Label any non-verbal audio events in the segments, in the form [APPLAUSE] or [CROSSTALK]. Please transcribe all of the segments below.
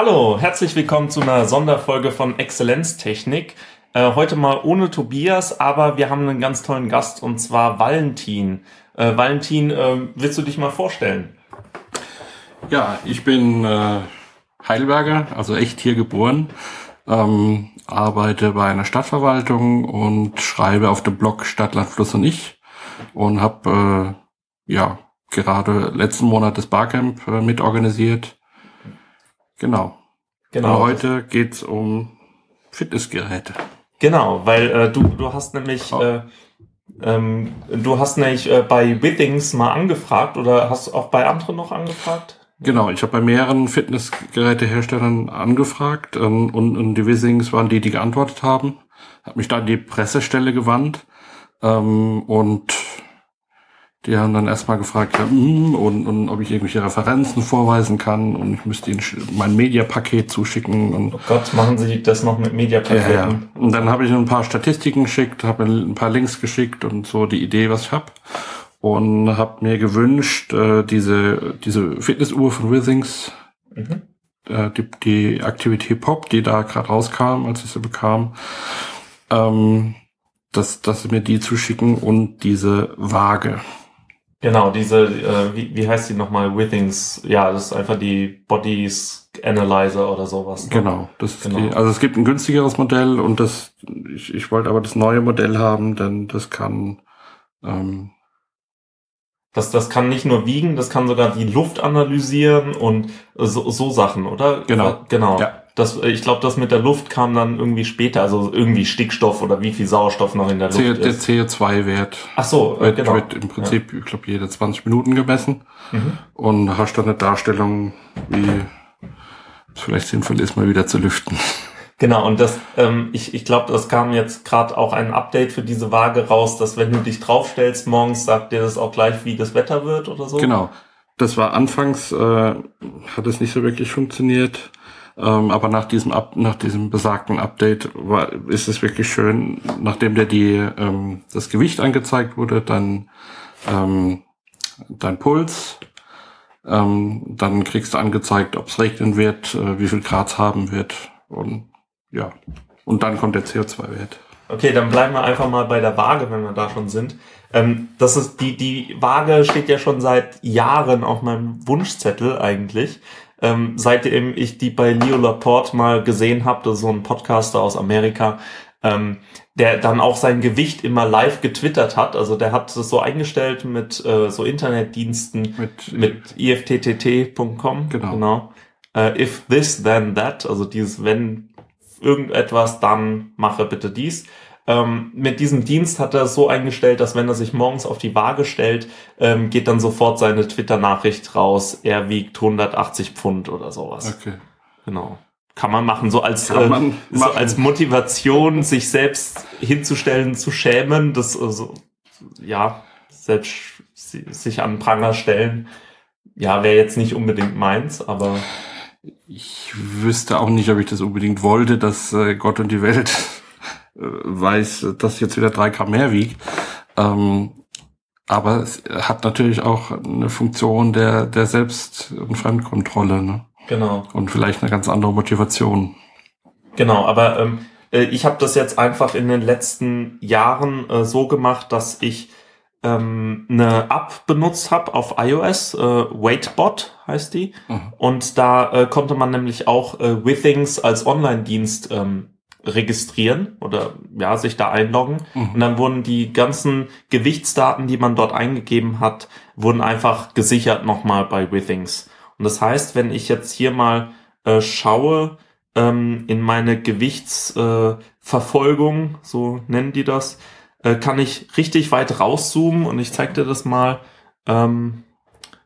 Hallo, herzlich willkommen zu einer Sonderfolge von Exzellenztechnik. Äh, heute mal ohne Tobias, aber wir haben einen ganz tollen Gast und zwar Valentin. Äh, Valentin, äh, willst du dich mal vorstellen? Ja, ich bin äh, Heidelberger, also echt hier geboren, ähm, arbeite bei einer Stadtverwaltung und schreibe auf dem Blog Stadtland Fluss und ich und habe äh, ja gerade letzten Monat das Barcamp äh, mitorganisiert Genau. Genau. Und heute geht's um Fitnessgeräte. Genau, weil äh, du, du hast nämlich oh. äh, ähm, du hast nämlich äh, bei Withings mal angefragt oder hast auch bei anderen noch angefragt? Genau, ich habe bei mehreren Fitnessgeräteherstellern angefragt ähm, und, und die Withings waren die, die geantwortet haben. Habe mich da an die Pressestelle gewandt ähm, und die haben dann erstmal gefragt, ja, mm, und, und ob ich irgendwelche Referenzen vorweisen kann und ich müsste ihnen mein Mediapaket zuschicken. Und oh Gott, machen Sie das noch mit Mediapaketen? Ja, ja. Und dann habe ich ein paar Statistiken geschickt, habe ein paar Links geschickt und so die Idee, was ich habe. Und habe mir gewünscht, äh, diese, diese Fitnessuhr von Withings, mhm. äh, die, die Aktivität Pop, die da gerade rauskam, als ich sie bekam, ähm, dass, dass sie mir die zuschicken und diese Waage. Genau, diese, äh, wie, wie heißt die nochmal? Withings. Ja, das ist einfach die Bodies Analyzer oder sowas. Ne? Genau, das ist genau. die, also es gibt ein günstigeres Modell und das, ich, ich wollte aber das neue Modell haben, denn das kann, ähm, das, das kann nicht nur wiegen, das kann sogar die Luft analysieren und so, so Sachen, oder? Genau. Genau. Ja. Das, äh, ich glaube, das mit der Luft kam dann irgendwie später, also irgendwie Stickstoff oder wie viel Sauerstoff noch in der Luft C ist. Der CO2-Wert. Ach so, äh, wird, genau. wird im Prinzip, ja. ich glaube, jede 20 Minuten gemessen mhm. und hast dann eine Darstellung, wie es vielleicht sinnvoll ist, mal wieder zu lüften. Genau, und das, ähm, ich, ich glaube, das kam jetzt gerade auch ein Update für diese Waage raus, dass wenn du dich draufstellst morgens, sagt dir das auch gleich, wie das Wetter wird oder so. Genau. Das war anfangs, äh, hat es nicht so wirklich funktioniert. Ähm, aber nach diesem Up nach diesem besagten Update war, ist es wirklich schön, nachdem der die ähm, das Gewicht angezeigt wurde, dann ähm, dein Puls, ähm, dann kriegst du angezeigt, ob es regnen wird, äh, wie viel Grad haben wird und ja und dann kommt der CO2-Wert. Okay, dann bleiben wir einfach mal bei der Waage, wenn wir da schon sind. Ähm, das ist die die Waage steht ja schon seit Jahren auf meinem Wunschzettel eigentlich ähm, seitdem ich die bei Leo Laporte mal gesehen habe, das ist so ein Podcaster aus Amerika, ähm, der dann auch sein Gewicht immer live getwittert hat. Also der hat das so eingestellt mit äh, so Internetdiensten mit, mit ifttt.com. Genau. genau. Äh, if this, then that. Also dieses, wenn irgendetwas, dann mache bitte dies. Ähm, mit diesem Dienst hat er es so eingestellt, dass wenn er sich morgens auf die Waage stellt, ähm, geht dann sofort seine Twitter-Nachricht raus, er wiegt 180 Pfund oder sowas. Okay. Genau. Kann man machen, so als, äh, so als Motivation, sich selbst hinzustellen, zu schämen, das, also, ja, selbst sich an Pranger stellen. Ja, wäre jetzt nicht unbedingt meins, aber. Ich wüsste auch nicht, ob ich das unbedingt wollte, dass äh, Gott und die Welt weiß, dass jetzt wieder drei Gramm mehr wiegt. Ähm, aber es hat natürlich auch eine Funktion der, der Selbst- und Fremdkontrolle. Ne? Genau. Und vielleicht eine ganz andere Motivation. Genau, aber ähm, äh, ich habe das jetzt einfach in den letzten Jahren äh, so gemacht, dass ich ähm, eine App benutzt habe auf iOS, äh, Waitbot heißt die. Mhm. Und da äh, konnte man nämlich auch äh, Withings als Online-Dienst ähm, registrieren oder ja, sich da einloggen. Mhm. Und dann wurden die ganzen Gewichtsdaten, die man dort eingegeben hat, wurden einfach gesichert nochmal bei Withings. Und das heißt, wenn ich jetzt hier mal äh, schaue ähm, in meine Gewichtsverfolgung, äh, so nennen die das, äh, kann ich richtig weit rauszoomen und ich zeige dir das mal. Ähm,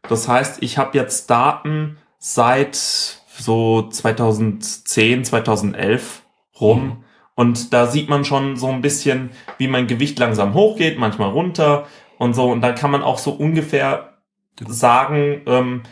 das heißt, ich habe jetzt Daten seit so 2010, 2011 rum. Mhm. Und da sieht man schon so ein bisschen, wie mein Gewicht langsam hochgeht, manchmal runter und so. Und da kann man auch so ungefähr sagen, ähm,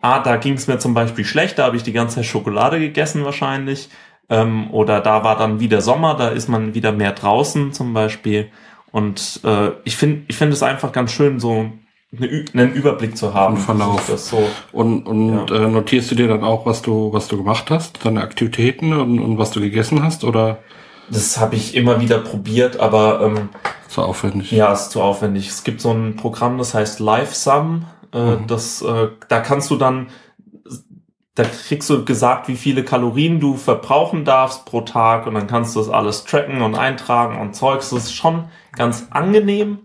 ah, da ging es mir zum Beispiel schlecht, da habe ich die ganze Zeit Schokolade gegessen wahrscheinlich. Ähm, oder da war dann wieder Sommer, da ist man wieder mehr draußen zum Beispiel. Und äh, ich finde ich finde es einfach ganz schön, so einen Überblick zu haben. Einen Verlauf. Das so, Und, und Ja. äh, notierst du dir dann auch, was du, was du gemacht hast, deine Aktivitäten und, und was du gegessen hast oder das habe ich immer wieder probiert, aber ähm, so aufwendig? ja, ist zu aufwendig. Es gibt so ein Programm, das heißt LiveSum. Äh, Mhm. das, äh, da kannst du dann, da kriegst du gesagt, wie viele Kalorien du verbrauchen darfst pro Tag und dann kannst du das alles tracken und eintragen und Zeugs. Das ist schon ganz angenehm,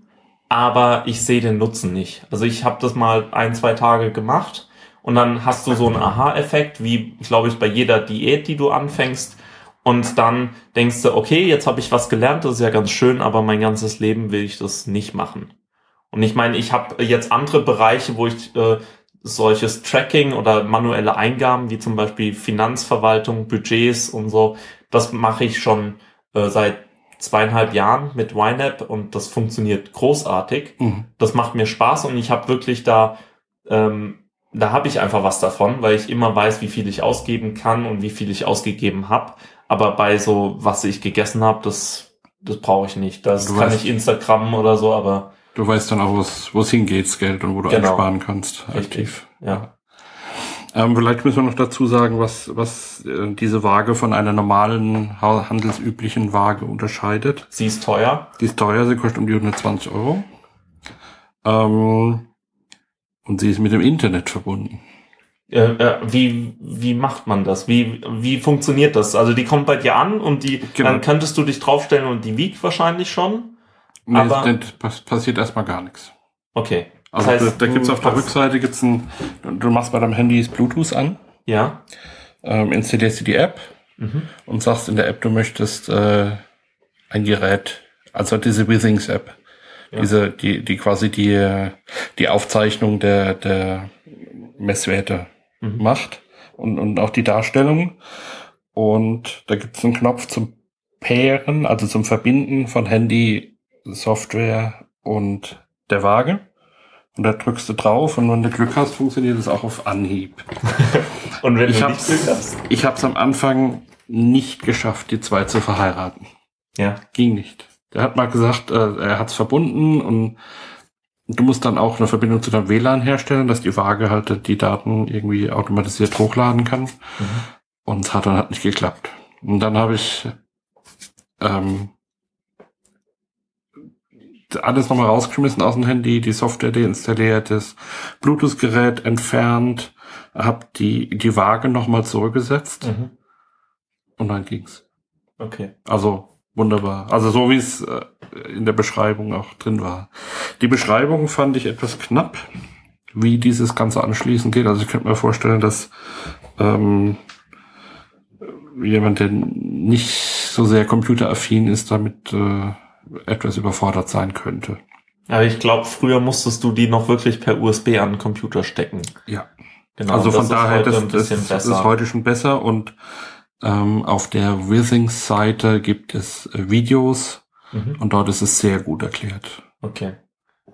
aber ich sehe den Nutzen nicht. Also ich habe das mal ein, zwei Tage gemacht und dann hast du so einen Aha-Effekt, wie, glaube ich, bei jeder Diät, die du anfängst. Und dann denkst du, okay, jetzt habe ich was gelernt, das ist ja ganz schön, aber mein ganzes Leben will ich das nicht machen. Und ich meine, ich habe jetzt andere Bereiche, wo ich äh, solches Tracking oder manuelle Eingaben, wie zum Beispiel Finanzverwaltung, Budgets und so, das mache ich schon äh, seit zweieinhalb Jahren mit YNAB und das funktioniert großartig. Mhm. Das macht mir Spaß und ich habe wirklich da, ähm, da habe ich einfach was davon, weil ich immer weiß, wie viel ich ausgeben kann und wie viel ich ausgegeben habe. Aber bei so, was ich gegessen habe, das, das brauche ich nicht. Das Du kann weißt- ich Instagram oder so, aber Du weißt dann auch, wo es hingeht, Geld und wo du Genau. einsparen kannst. Richtig. Aktiv. ja. Ähm, vielleicht müssen wir noch dazu sagen, was, was äh, diese Waage von einer normalen ha- handelsüblichen Waage unterscheidet. Sie ist teuer. Die ist teuer, sie kostet um die 120 Euro. Ähm, und sie ist mit dem Internet verbunden. Äh, äh, wie, wie macht man das? Wie, wie funktioniert das? Also die kommt bei dir an und die, Genau. dann könntest du dich draufstellen und die wiegt wahrscheinlich schon. Nee, Aber- passiert erstmal gar nichts. Okay. Das Also heißt, da, da gibt's du auf der Rückseite gibt's ein, du du machst bei deinem Handy Bluetooth an, Ja. ähm, installierst dir die App Mhm. und sagst in der App, du möchtest äh, ein Gerät, also diese Withings App, Ja. diese, die, die quasi die, die Aufzeichnung der, der Messwerte Mhm. macht und, und auch die Darstellung. Und da gibt's einen Knopf zum Pairen, also zum Verbinden von Handy, Software und der Waage. Und da drückst du drauf und wenn du Glück hast, funktioniert es auch auf Anhieb. [LAUGHS] Und wenn Ich du hab's- Glück hast? Ich habe es am Anfang nicht geschafft, die zwei zu verheiraten. Ja. Ging nicht. Der hat mal gesagt, äh, er hat's verbunden und du musst dann auch eine Verbindung zu deinem WLAN herstellen, dass die Waage halt die Daten irgendwie automatisiert hochladen kann. Mhm. Und es hat dann halt nicht geklappt. Und dann habe ich ähm, alles nochmal rausgeschmissen aus dem Handy, die Software deinstalliert, das Bluetooth-Gerät entfernt, habe die, die Waage nochmal zurückgesetzt Mhm. und dann ging's. Okay. Also wunderbar. Also so wie es äh, in der Beschreibung auch drin war. Die Beschreibung fand ich etwas knapp, wie dieses Ganze anschließen geht. Also ich könnte mir vorstellen, dass ähm, jemand, der nicht so sehr computeraffin ist, damit äh, etwas überfordert sein könnte. Aber ich glaube, früher musstest du die noch wirklich per USB an den Computer stecken. Ja. Genau. also von daher, das, das, ist heute schon besser und ähm, auf der Withings-Seite gibt es äh, Videos Mhm. und dort ist es sehr gut erklärt. Okay.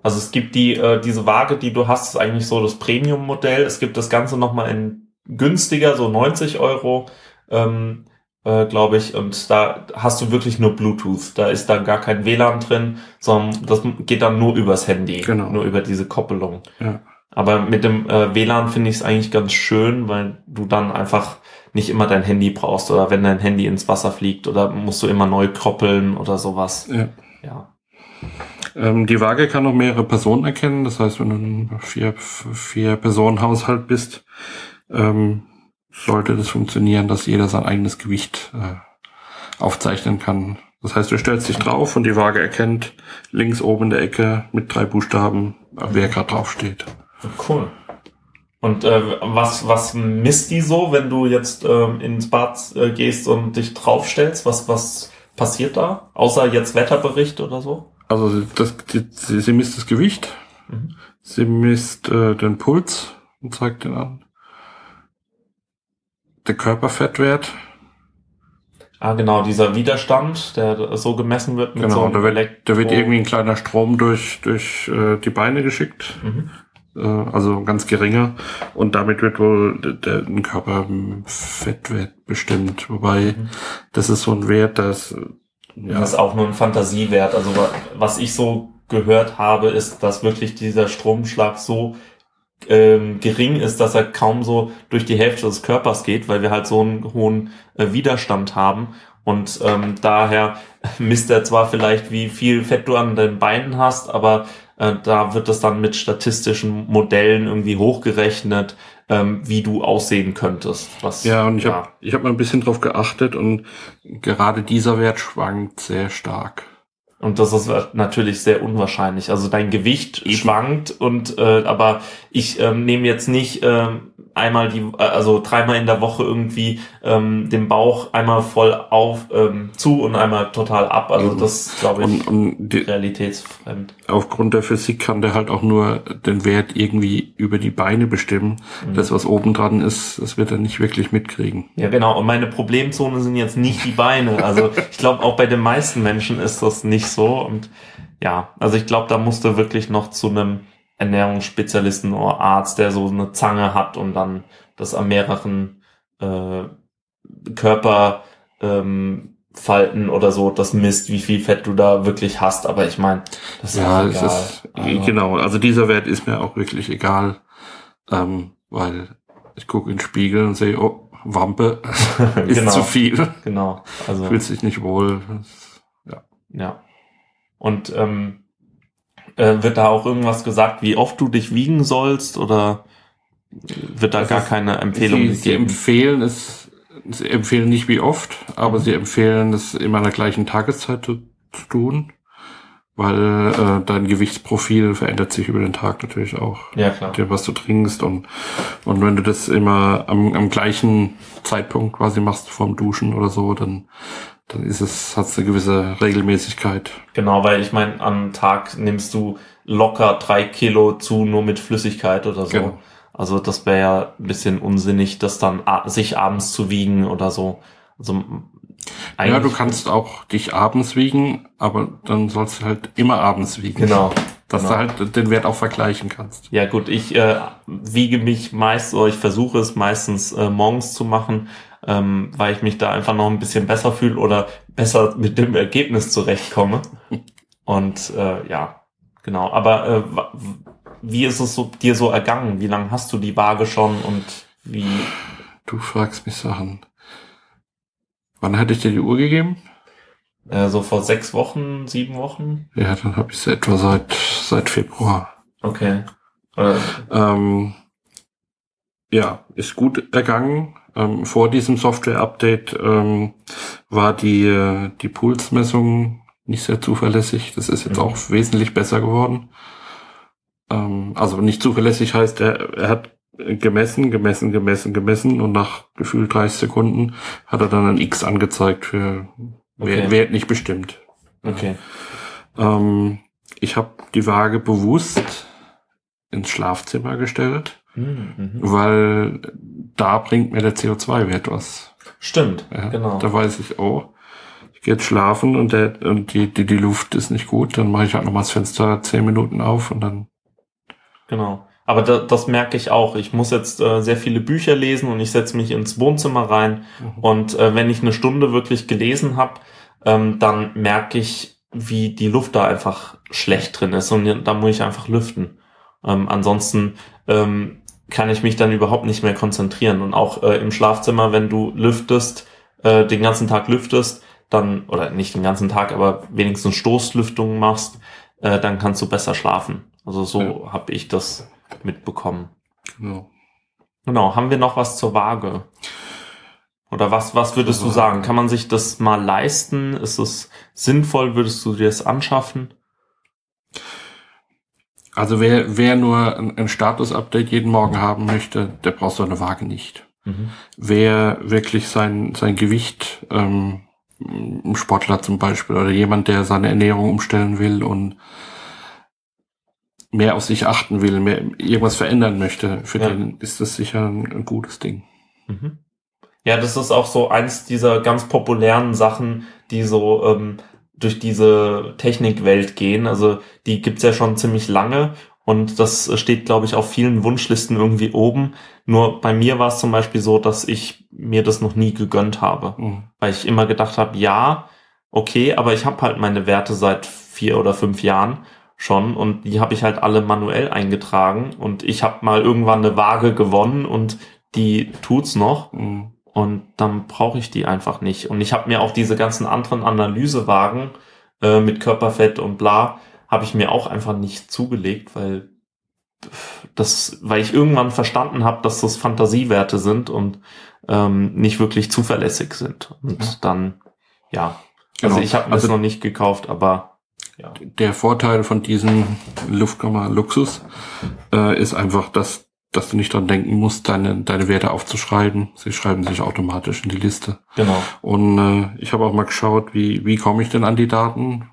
Also es gibt die, äh, diese Waage, die du hast, ist eigentlich so das Premium-Modell. Es gibt das Ganze nochmal in günstiger, so 90 Euro, ähm, äh, glaube ich. Und da hast du wirklich nur Bluetooth. Da ist dann gar kein WLAN drin, sondern das geht dann nur übers Handy. Genau. Nur über diese Koppelung. Ja. Aber mit dem äh, WLAN finde ich es eigentlich ganz schön, weil du dann einfach nicht immer dein Handy brauchst oder wenn dein Handy ins Wasser fliegt oder musst du immer neu koppeln oder sowas. Ja. Ja. Ähm, die Waage kann auch mehrere Personen erkennen. Das heißt, wenn du ein vier, vier Personen Haushalt bist, ähm, sollte das funktionieren, dass jeder sein eigenes Gewicht äh, aufzeichnen kann. Das heißt, du stellst dich drauf und die Waage erkennt links oben in der Ecke mit drei Buchstaben, wer gerade drauf steht. Cool. Und äh, was, was misst die so, wenn du jetzt ähm, ins Bad äh, gehst und dich draufstellst? Was, was passiert da? Außer jetzt Wetterbericht oder so? Also das, die, sie, sie misst das Gewicht, Mhm. sie misst äh, den Puls und zeigt den an. Der Körperfettwert, Ah, genau, dieser Widerstand, der so gemessen wird mit so genau, einem da wird, da wird irgendwie ein kleiner Strom durch, durch äh, die Beine geschickt, Mhm. äh, also ganz geringer, und damit wird wohl der, der ein Körperfettwert bestimmt, wobei Mhm. das ist so ein Wert, das ja, Das ist auch nur ein Fantasiewert. Also wa- was ich so gehört habe, ist, dass wirklich dieser Stromschlag so ähm, gering ist, dass er kaum so durch die Hälfte des Körpers geht, weil wir halt so einen hohen äh, Widerstand haben. Und ähm, daher [LAUGHS] misst er zwar vielleicht, wie viel Fett du an den Beinen hast, aber äh, da wird es dann mit statistischen Modellen irgendwie hochgerechnet, ähm, wie du aussehen könntest. Was, ja, und ich ja. habe ich hab mal ein bisschen drauf geachtet und gerade dieser Wert schwankt sehr stark. Und das ist natürlich sehr unwahrscheinlich. Also dein Gewicht Eben. schwankt und äh, aber ich ähm, nehme jetzt nicht ähm, einmal die, äh, also dreimal in der Woche irgendwie ähm, den Bauch einmal voll auf ähm, zu und einmal total ab. Also das glaube ich und, und die, realitätsfremd. Aufgrund der Physik kann der halt auch nur den Wert irgendwie über die Beine bestimmen. Mhm. Das, was oben dran ist, das wird er nicht wirklich mitkriegen. Ja, genau. Und meine Problemzone sind jetzt nicht die Beine. Also ich glaube, auch bei den meisten Menschen ist das nicht so. Und ja, also ich glaube, da musste wirklich noch zu einem Ernährungsspezialisten oder Arzt, der so eine Zange hat und dann das an mehreren äh, Körperfalten ähm, oder so das misst, wie viel Fett du da wirklich hast. Aber ich meine, das ist ja, egal. Ist, also, genau. Also dieser Wert ist mir auch wirklich egal, ähm, weil ich gucke in den Spiegel und sehe, oh, Wampe [LAUGHS] ist [LAUGHS] genau, zu viel. Genau. Also fühlt sich nicht wohl. Ja. Ja. Und ähm, äh, wird da auch irgendwas gesagt, wie oft du dich wiegen sollst oder wird da das gar ist, keine Empfehlung sie, gegeben? Sie empfehlen es, sie empfehlen nicht wie oft, aber sie empfehlen es immer in der gleichen Tageszeit zu, zu tun, weil äh, dein Gewichtsprofil verändert sich über den Tag natürlich auch. Ja, klar. Was du trinkst und, und wenn du das immer am, am gleichen Zeitpunkt quasi machst vorm Duschen oder so, dann dann ist es, hat es eine gewisse Regelmäßigkeit. Genau, weil ich meine, am Tag nimmst du locker drei Kilo zu, nur mit Flüssigkeit oder so. Genau. Also das wäre ja ein bisschen unsinnig, das dann sich abends zu wiegen oder so. Also ja, du kannst auch dich abends wiegen, aber dann sollst du halt immer abends wiegen. Genau. Dass genau. du halt den Wert auch vergleichen kannst. Ja gut, ich äh, wiege mich meist, oder ich versuche es meistens äh, morgens zu machen, ähm, weil ich mich da einfach noch ein bisschen besser fühle oder besser mit dem Ergebnis zurechtkomme. Und äh, ja, genau. Aber äh, wie ist es so, dir so ergangen? Wie lange hast du die Waage schon und wie? Du fragst mich Sachen. Wann hatte ich dir die Uhr gegeben? Äh, so vor sechs Wochen, sieben Wochen? Ja, dann habe ich sie etwa seit seit Februar. Okay. Äh. Ähm, ja, ist gut ergangen. Ähm, vor diesem Software-Update ähm, war die, die Pulsmessung nicht sehr zuverlässig. Das ist jetzt mhm. auch wesentlich besser geworden. Ähm, also nicht zuverlässig heißt, er, er hat gemessen, gemessen, gemessen, gemessen und nach gefühlt 30 Sekunden hat er dann ein X angezeigt für okay. Wert, Wert nicht bestimmt. Okay. Ähm, ich habe die Waage bewusst ins Schlafzimmer gestellt, mhm. weil da bringt mir der CO2-Wert was. Stimmt, ja, genau. Da weiß ich, oh, ich gehe jetzt schlafen und, der, und die, die, die Luft ist nicht gut, dann mache ich halt nochmal das Fenster zehn Minuten auf und dann. Genau. Aber da, das merke ich auch. Ich muss jetzt äh, sehr viele Bücher lesen und ich setze mich ins Wohnzimmer rein. Mhm. Und äh, wenn ich eine Stunde wirklich gelesen habe, ähm, dann merke ich, wie die Luft da einfach schlecht drin ist. Und da muss ich einfach lüften. Ähm, ansonsten ähm, kann ich mich dann überhaupt nicht mehr konzentrieren. Und auch äh, im Schlafzimmer, wenn du lüftest, äh, den ganzen Tag lüftest, dann, oder nicht den ganzen Tag, aber wenigstens Stoßlüftung machst, äh, dann kannst du besser schlafen. Also so ja. habe ich das mitbekommen. Genau. Genau. Haben wir noch was zur Waage? Oder was, was würdest du sagen? Kann man sich das mal leisten? Ist es sinnvoll? Würdest du dir das anschaffen? Also wer, wer nur ein Status-Update jeden Morgen haben möchte, der braucht so eine Waage nicht. Mhm. Wer wirklich sein, sein Gewicht, ähm, ein Sportler zum Beispiel oder jemand, der seine Ernährung umstellen will und mehr auf sich achten will, mehr irgendwas verändern möchte, für ja. den ist das sicher ein, ein gutes Ding. Mhm. Ja, das ist auch so eins dieser ganz populären Sachen, die so ähm, durch diese Technikwelt gehen. Also die gibt's ja schon ziemlich lange und das steht, glaube ich, auf vielen Wunschlisten irgendwie oben. Nur bei mir war es zum Beispiel so, dass ich mir das noch nie gegönnt habe. Mhm. Weil ich immer gedacht habe, ja, okay, aber ich habe halt meine Werte seit vier oder fünf Jahren schon und die habe ich halt alle manuell eingetragen und ich habe mal irgendwann eine Waage gewonnen und die tut's noch mhm. Und dann brauche ich die einfach nicht und ich habe mir auch diese ganzen anderen Analysewagen äh, mit Körperfett und bla habe ich mir auch einfach nicht zugelegt, weil das, weil ich irgendwann verstanden habe, dass das Fantasiewerte sind und ähm, nicht wirklich zuverlässig sind und ja. dann ja, also genau. ich habe also noch nicht gekauft, aber ja. Der Vorteil von diesem Luftkammer Luxus äh, ist einfach, dass, dass du nicht dran denken musst, deine, deine Werte aufzuschreiben. Sie schreiben sich automatisch in die Liste. Genau. Und äh, ich habe auch mal geschaut, wie, wie komme ich denn an die Daten?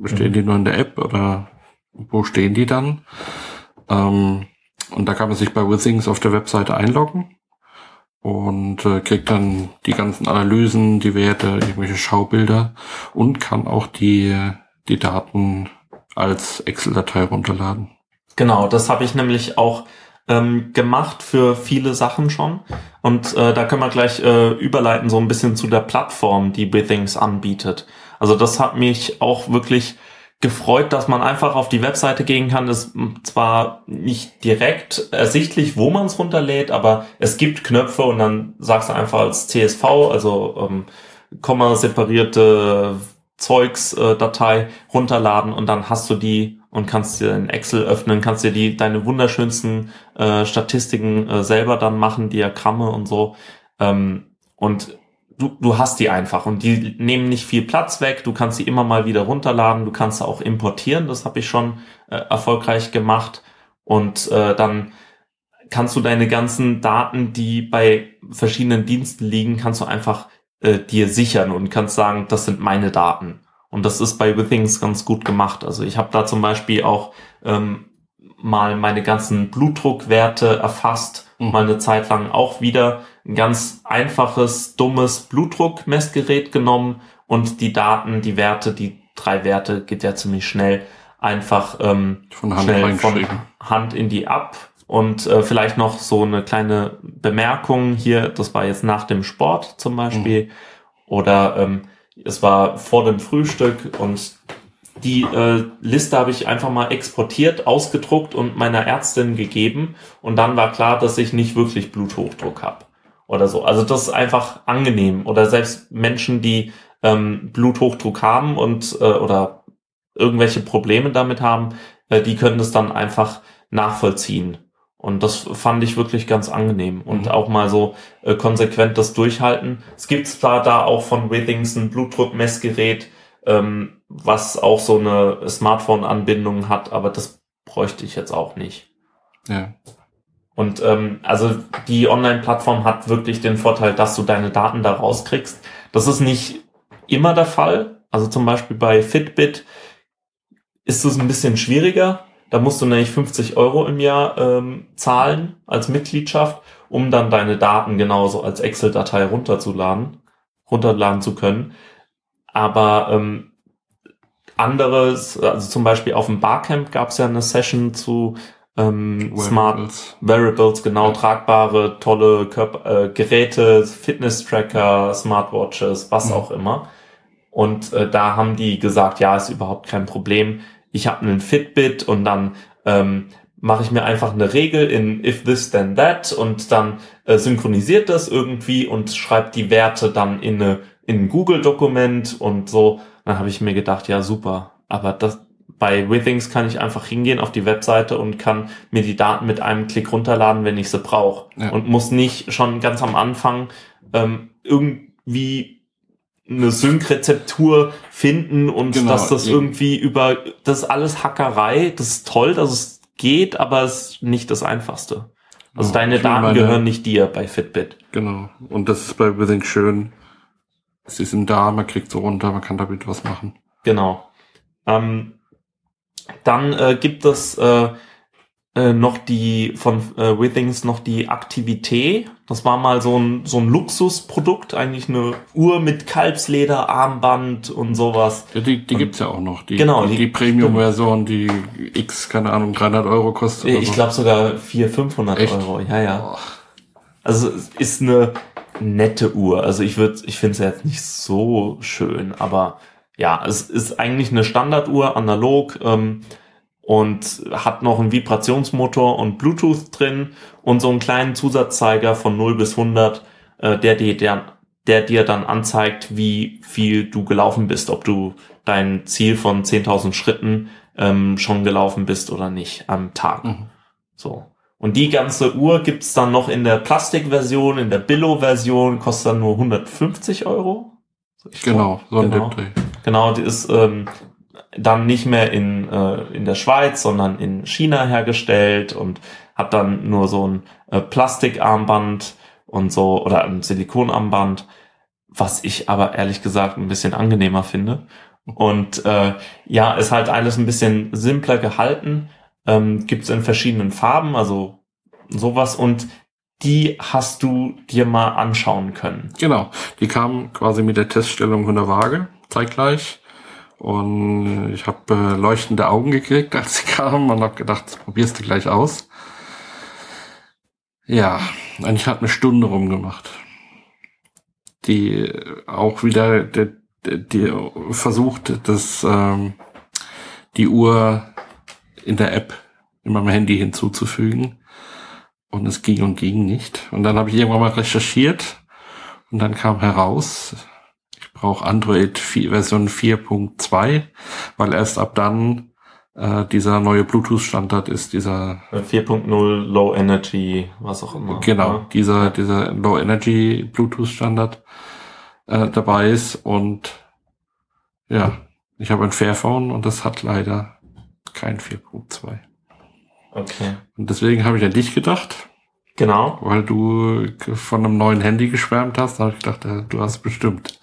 Bestehen mhm. die nur in der App oder wo stehen die dann? Ähm, und da kann man sich bei Withings auf der Webseite einloggen und äh, kriegt dann die ganzen Analysen, die Werte, irgendwelche Schaubilder und kann auch die die Daten als Excel-Datei runterladen. Genau, das habe ich nämlich auch ähm, gemacht für viele Sachen schon. Und äh, da können wir gleich äh, überleiten so ein bisschen zu der Plattform, die Bithings anbietet. Also das hat mich auch wirklich gefreut, dass man einfach auf die Webseite gehen kann. Ist zwar nicht direkt ersichtlich, wo man es runterlädt, aber es gibt Knöpfe und dann sagst du einfach als CSV, also ähm, Komma separierte Zeugs-Datei äh, runterladen und dann hast du die und kannst dir in Excel öffnen, kannst dir die deine wunderschönsten äh, Statistiken äh, selber dann machen, Diagramme und so. Ähm, und du, du hast die einfach und die nehmen nicht viel Platz weg. Du kannst sie immer mal wieder runterladen. Du kannst sie auch importieren. Das habe ich schon äh, erfolgreich gemacht. Und äh, dann kannst du deine ganzen Daten, die bei verschiedenen Diensten liegen, kannst du einfach äh, dir sichern und kannst sagen, das sind meine Daten. Und das ist bei Withings ganz gut gemacht. Also ich habe da zum Beispiel auch ähm, mal meine ganzen Blutdruckwerte erfasst, mhm. mal eine Zeit lang auch wieder ein ganz einfaches, dummes Blutdruckmessgerät genommen und die Daten, die Werte, die drei Werte, geht ja ziemlich schnell, einfach ähm, von Hand, schnell von Hand in die App und äh, vielleicht noch so eine kleine Bemerkung hier, das war jetzt nach dem Sport zum Beispiel. Mhm. Oder ähm, es war vor dem Frühstück und die äh, Liste habe ich einfach mal exportiert, ausgedruckt und meiner Ärztin gegeben. Und dann war klar, dass ich nicht wirklich Bluthochdruck habe. Oder so. Also das ist einfach angenehm. Oder selbst Menschen, die ähm, Bluthochdruck haben und äh, oder irgendwelche Probleme damit haben, äh, die können das dann einfach nachvollziehen. Und das fand ich wirklich ganz angenehm und mhm. auch mal so äh, konsequent das durchhalten. Es gibt zwar da auch von Withings ein Blutdruckmessgerät, ähm, was auch so eine Smartphone-Anbindung hat, aber das bräuchte ich jetzt auch nicht. Ja. Und ähm, also die Online-Plattform hat wirklich den Vorteil, dass du deine Daten da rauskriegst. Das ist nicht immer der Fall. Also zum Beispiel bei Fitbit ist es ein bisschen schwieriger da musst du nämlich 50 Euro im Jahr ähm, zahlen als Mitgliedschaft, um dann deine Daten genauso als Excel-Datei runterzuladen, runterladen zu können. Aber ähm, anderes, also zum Beispiel auf dem Barcamp gab es ja eine Session zu ähm, Smart Wearables, genau, tragbare, tolle Körper, äh, Geräte, Fitness-Tracker, Smartwatches, was mhm. auch immer. Und äh, da haben die gesagt, ja, ist überhaupt kein Problem ich habe einen Fitbit und dann ähm, mache ich mir einfach eine Regel in if this then that und dann äh, synchronisiert das irgendwie und schreibt die Werte dann in, eine, in ein Google-Dokument und so. Dann habe ich mir gedacht, ja super, aber das bei Withings kann ich einfach hingehen auf die Webseite und kann mir die Daten mit einem Klick runterladen, wenn ich sie brauche. Ja. Und muss nicht schon ganz am Anfang ähm, irgendwie eine Sync-Rezeptur finden und genau, dass das eben. irgendwie über, das ist alles Hackerei, das ist toll, dass es geht, aber es ist nicht das Einfachste. Also ja, deine Daten meine, gehören nicht dir bei Fitbit. Genau. Und das ist bei Withing schön. Sie sind da, man kriegt so runter, man kann damit was machen. Genau. Ähm, dann äh, gibt es äh, äh, noch die von äh, Withings noch die Aktivität. Das war mal so ein so ein Luxusprodukt, eigentlich eine Uhr mit Kalbsleder, Armband und sowas. Ja, die die und, gibt's ja auch noch. Die, genau, die, die Premium-Version, die X keine Ahnung 300 Euro kostet. Ich so. glaube sogar 400, 500 Echt? Euro. Ja ja. Also es ist eine nette Uhr. Also ich würde, ich finde es jetzt nicht so schön, aber ja, es ist eigentlich eine Standarduhr, analog ähm, und hat noch einen Vibrationsmotor und Bluetooth drin und so einen kleinen Zusatzzeiger von 0 bis 100, äh, der, dir, der, der dir dann anzeigt, wie viel du gelaufen bist, ob du dein Ziel von 10.000 Schritten ähm, schon gelaufen bist oder nicht am Tag. Mhm. So. Und die ganze Uhr gibt's dann noch in der Plastikversion, in der Billo-Version, kostet dann nur 150 Euro. Genau, so ein genau. genau, die ist ähm, dann nicht mehr in, äh, in der Schweiz, sondern in China hergestellt und hat dann nur so ein äh, Plastikarmband und so oder ein Silikonarmband, was ich aber ehrlich gesagt ein bisschen angenehmer finde. Und äh, ja, ist halt alles ein bisschen simpler gehalten. Ähm, Gibt es in verschiedenen Farben, also sowas. Und die hast du dir mal anschauen können. Genau, die kamen quasi mit der Teststellung von der Waage zeitgleich. Und ich habe äh, leuchtende Augen gekriegt, [LAUGHS] als sie kamen und habe gedacht, probierst du gleich aus. Ja, und ich habe eine Stunde rumgemacht. Die auch wieder, der, die versucht, das, ähm, die Uhr in der App in meinem Handy hinzuzufügen. Und es ging und ging nicht. Und dann habe ich irgendwann mal recherchiert und dann kam heraus, brauche Android 4, Version 4.2, weil erst ab dann äh, dieser neue Bluetooth-Standard ist, dieser 4.0 Low Energy, was auch immer. Genau, ja. dieser, dieser Low Energy Bluetooth-Standard äh, dabei ist und ja, ich habe ein Fairphone und das hat leider kein 4.2. Okay. Und deswegen habe ich an dich gedacht. Genau. Weil du von einem neuen Handy geschwärmt hast, da habe ich gedacht, du hast bestimmt.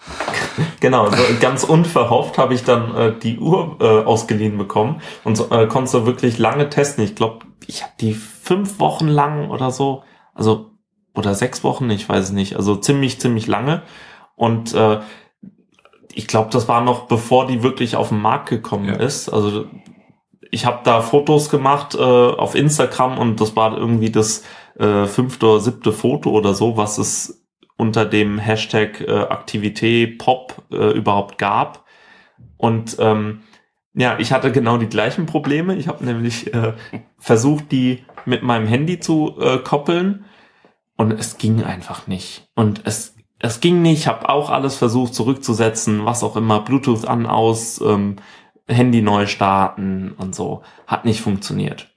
[LAUGHS] genau, so ganz unverhofft habe ich dann äh, die Uhr äh, ausgeliehen bekommen und so, äh, konntest du wirklich lange testen. Ich glaube, ich habe die fünf Wochen lang oder so, also oder sechs Wochen, ich weiß es nicht, also ziemlich, ziemlich lange. Und äh, ich glaube, das war noch bevor die wirklich auf den Markt gekommen ja. ist. Also ich habe da Fotos gemacht äh, auf Instagram und das war irgendwie das äh, fünfte oder siebte Foto oder so, was es unter dem Hashtag äh, Aktivität Pop äh, überhaupt gab. Und ähm, ja, ich hatte genau die gleichen Probleme. Ich habe nämlich äh, versucht, die mit meinem Handy zu äh, koppeln und es ging einfach nicht. Und es es ging nicht. Ich habe auch alles versucht zurückzusetzen, was auch immer, Bluetooth an, aus, ähm, Handy neu starten und so. Hat nicht funktioniert.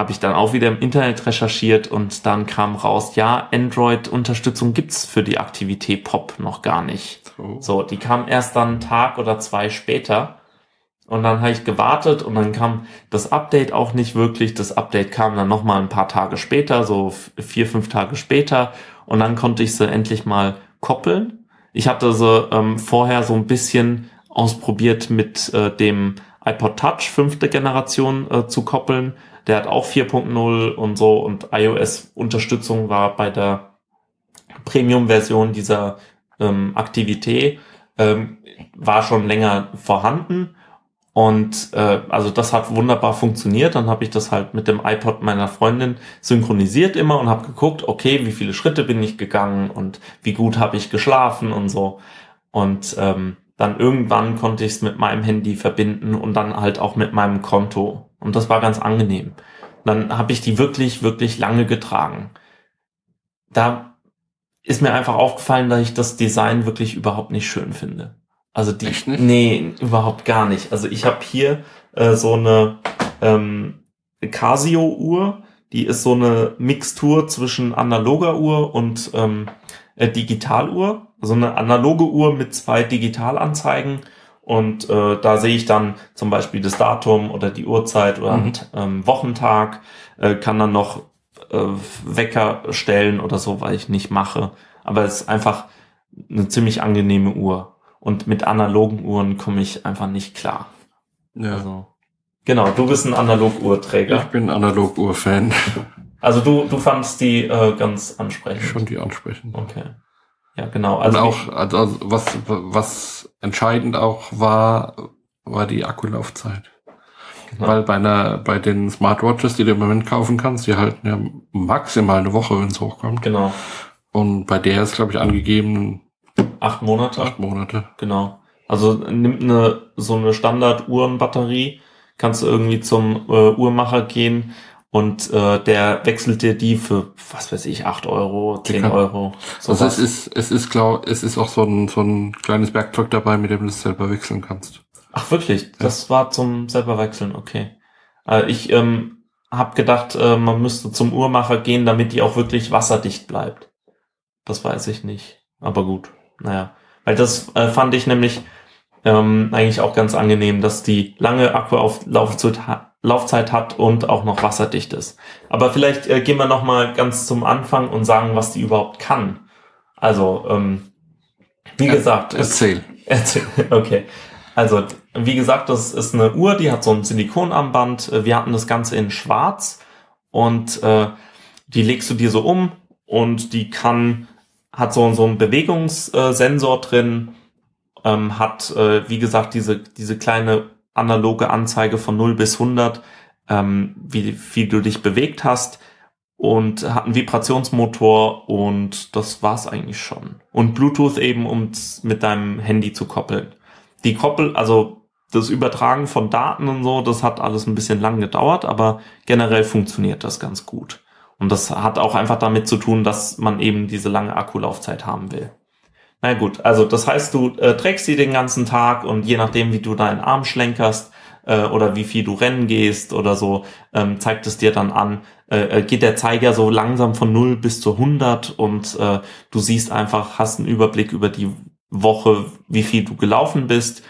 Habe ich dann auch wieder im Internet recherchiert und dann kam raus, ja, Android-Unterstützung gibt's für die Aktivität Pop noch gar nicht. Oh. So, die kam erst dann einen Tag oder zwei später. Und dann habe ich gewartet und dann kam das Update auch nicht wirklich. Das Update kam dann nochmal ein paar Tage später, so vier, fünf Tage später. Und dann konnte ich sie endlich mal koppeln. Ich hatte sie ähm, vorher so ein bisschen ausprobiert mit äh, dem iPod Touch fünfte Generation äh, zu koppeln. Der hat auch 4.0 und so und iOS-Unterstützung war bei der Premium-Version dieser ähm, Aktivität ähm, war schon länger vorhanden. Und äh, also das hat wunderbar funktioniert. Dann habe ich das halt mit dem iPod meiner Freundin synchronisiert immer und habe geguckt, okay, wie viele Schritte bin ich gegangen und wie gut habe ich geschlafen und so. Und ähm, dann irgendwann konnte ich es mit meinem Handy verbinden und dann halt auch mit meinem Konto. Und das war ganz angenehm. Dann habe ich die wirklich, wirklich lange getragen. Da ist mir einfach aufgefallen, dass ich das Design wirklich überhaupt nicht schön finde. Also die, Echt nicht? nee, überhaupt gar nicht. Also ich habe hier äh, so eine ähm, Casio-Uhr, die ist so eine Mixtur zwischen analoger Uhr und ähm, äh, Digitaluhr. So eine analoge Uhr mit zwei Digitalanzeigen. Und äh, da sehe ich dann zum Beispiel das Datum oder die Uhrzeit oder mhm. ähm, Wochentag, äh, kann dann noch äh, Wecker stellen oder so, weil ich nicht mache. Aber es ist einfach eine ziemlich angenehme Uhr. Und mit analogen Uhren komme ich einfach nicht klar. Ja. Also, genau, du bist ein Analoguhrträger. Ich bin Analoguhr-Fan. Also du, du fandst die äh, ganz ansprechend. Schon die ansprechend. Okay. Ja, genau. Also Und auch, also was, was entscheidend auch war, war die Akkulaufzeit. Genau. Weil bei einer, bei den Smartwatches, die du im Moment kaufen kannst, die halten ja maximal eine Woche, wenn es hochkommt. Genau. Und bei der ist, glaube ich, angegeben Acht Monate. Acht Monate. Genau. Also nimmt eine so eine Standard-Uhrenbatterie, kannst du irgendwie zum äh, Uhrmacher gehen und äh, der wechselt dir die für, was weiß ich, acht Euro, zehn kann- Euro. Also sowas. es ist, es ist glaub, es ist auch so ein, so ein kleines Werkzeug dabei, mit dem du es selber wechseln kannst. Ach wirklich, das war zum selber wechseln, okay. Äh, ich ähm, habe gedacht, äh, man müsste zum Uhrmacher gehen, damit die auch wirklich wasserdicht bleibt. Das weiß ich nicht, aber gut, naja. Weil das äh, fand ich nämlich ähm, eigentlich auch ganz angenehm, dass die lange Akkulaufzeit ha Laufzeit hat und auch noch wasserdicht ist. Aber vielleicht äh, gehen wir noch mal ganz zum Anfang und sagen, was die überhaupt kann. Also, ähm, wie Ja, gesagt, es- Erzähl. [LAUGHS] Erzähl. Okay. Also, wie gesagt, das ist eine Uhr, die hat so ein Silikonarmband. Wir hatten das Ganze in schwarz und äh, die legst du dir so um und die kann, hat so, so einen Bewegungssensor drin, ähm, hat, äh, wie gesagt, diese, diese kleine analoge Anzeige von 0 bis 100, ähm, wie viel du dich bewegt hast und hat einen Vibrationsmotor und das war's eigentlich schon. Und Bluetooth eben, um mit deinem Handy zu koppeln. Die Koppel, also das Übertragen von Daten und so, das hat alles ein bisschen lang gedauert, aber generell funktioniert das ganz gut. Und das hat auch einfach damit zu tun, dass man eben diese lange Akkulaufzeit haben will. Na gut, also das heißt, du äh, trägst sie den ganzen Tag und je nachdem, wie du deinen Arm schlenkerst äh, oder wie viel du rennen gehst oder so, ähm, zeigt es dir dann an, äh, äh, geht der Zeiger so langsam von 0 bis zu 100 und äh, du siehst einfach, hast einen Überblick über die Woche, wie viel du gelaufen bist.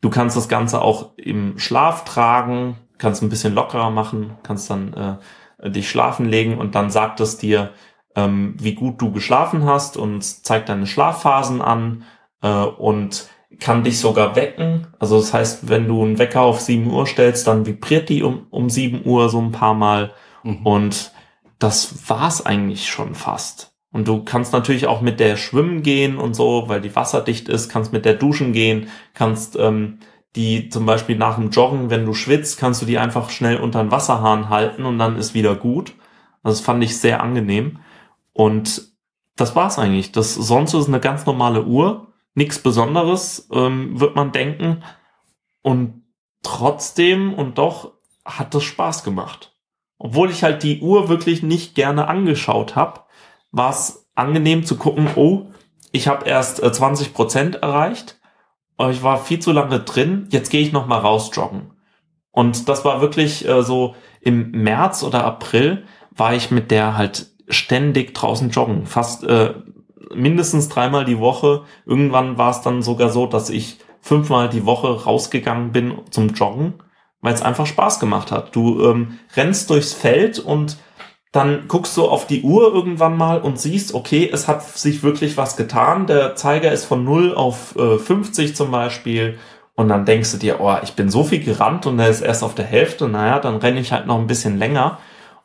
Du kannst das Ganze auch im Schlaf tragen, kannst ein bisschen lockerer machen, kannst dann äh, dich schlafen legen und dann sagt es dir, ähm, wie gut du geschlafen hast und zeigt deine Schlafphasen an äh, und kann dich sogar wecken. Also das heißt, wenn du einen Wecker auf 7 Uhr stellst, dann vibriert die um, um 7 Uhr so ein paar Mal Mhm. und das war's eigentlich schon fast. Und du kannst natürlich auch mit der schwimmen gehen und so, weil die wasserdicht ist, kannst mit der duschen gehen, kannst ähm, die zum Beispiel nach dem Joggen, wenn du schwitzt, kannst du die einfach schnell unter den Wasserhahn halten und dann ist wieder gut. Also das fand ich sehr angenehm. Und das war's eigentlich. Das sonst ist eine ganz normale Uhr, nichts Besonderes, ähm, wird man denken. Und trotzdem und doch hat das Spaß gemacht. Obwohl ich halt die Uhr wirklich nicht gerne angeschaut habe, war es angenehm zu gucken, oh, ich habe erst äh, 20% erreicht, ich war viel zu lange drin, jetzt gehe ich noch mal raus joggen. Und das war wirklich äh, so im März oder April war ich mit der halt ständig draußen joggen, fast äh, mindestens dreimal die Woche. Irgendwann war es dann sogar so, dass ich fünfmal die Woche rausgegangen bin zum Joggen, weil es einfach Spaß gemacht hat. Du ähm, rennst durchs Feld und dann guckst du auf die Uhr irgendwann mal und siehst, okay, es hat sich wirklich was getan. Der Zeiger ist von 0 auf äh, 50 zum Beispiel. Und dann denkst du dir, oh, ich bin so viel gerannt und er ist erst auf der Hälfte. Naja, dann renne ich halt noch ein bisschen länger.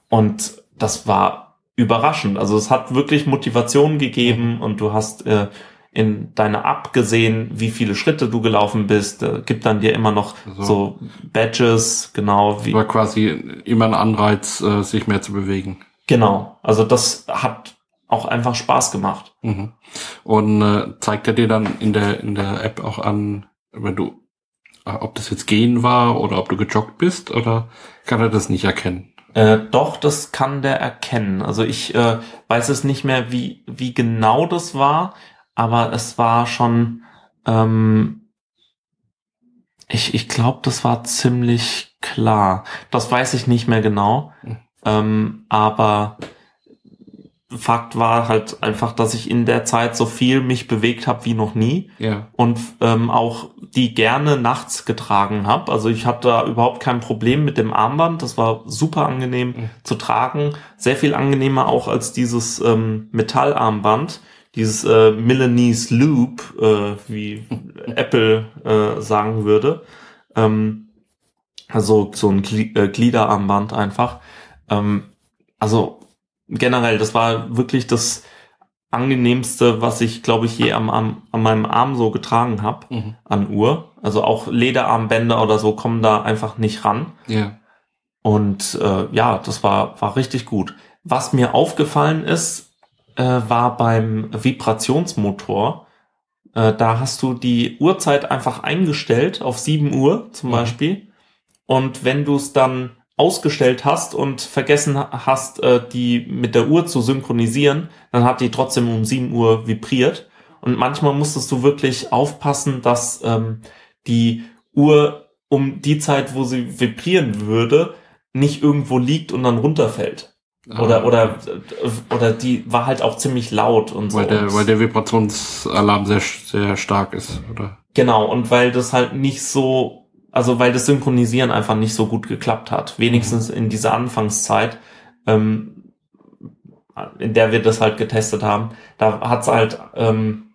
Und das war überraschend. Also es hat wirklich Motivation gegeben und du hast äh, in deine App gesehen, wie viele Schritte du gelaufen bist. Äh, gibt dann dir immer noch So. so Badges, genau wie War quasi immer ein Anreiz, äh, sich mehr zu bewegen. Genau, also das hat auch einfach Spaß gemacht. Mhm. Und äh, zeigt er dir dann in der in der App auch an, wenn du, äh, ob das jetzt gehen war oder ob du gejoggt bist oder kann er das nicht erkennen? Äh, doch, das kann der erkennen. Also ich äh, weiß es nicht mehr, wie, wie genau das war, aber es war schon, ähm, ich, ich glaube, das war ziemlich klar. Das weiß ich nicht mehr genau. Mhm. Ähm, aber Fakt war halt einfach, dass ich in der Zeit so viel mich bewegt habe wie noch nie. Ja. und ähm, auch die gerne nachts getragen habe. Also ich hatte da überhaupt kein Problem mit dem Armband. Das war super angenehm Mhm. zu tragen. Sehr viel angenehmer auch als dieses ähm, Metallarmband. Dieses äh, Milanese Loop, äh, wie [LAUGHS] Apple äh, sagen würde. Ähm, also so ein äh, Gliederarmband einfach. Ähm, also generell, das war wirklich das angenehmste, was ich, glaube ich, je am, am, an meinem Arm so getragen habe Mhm. an Uhr. Also auch Lederarmbänder oder so kommen da einfach nicht ran. Ja. Und äh, ja, das war, war richtig gut. Was mir aufgefallen ist, äh, war beim Vibrationsmotor, Äh, da hast du die Uhrzeit einfach eingestellt auf 7 Uhr zum Mhm. Beispiel. Und wenn du es dann ausgestellt hast und vergessen hast, äh, die mit der Uhr zu synchronisieren, dann hat die trotzdem um 7 Uhr vibriert. Und manchmal musstest du wirklich aufpassen, dass ähm, die Uhr um die Zeit, wo sie vibrieren würde, nicht irgendwo liegt und dann runterfällt. Oder, Ah, oder, oder die war halt auch ziemlich laut und so. weil der, Und- weil der Vibrationsalarm sehr, sehr stark ist, oder? Genau, und weil das halt nicht so, also weil das Synchronisieren einfach nicht so gut geklappt hat. Wenigstens in dieser Anfangszeit, ähm, in der wir das halt getestet haben, da hat's halt ähm,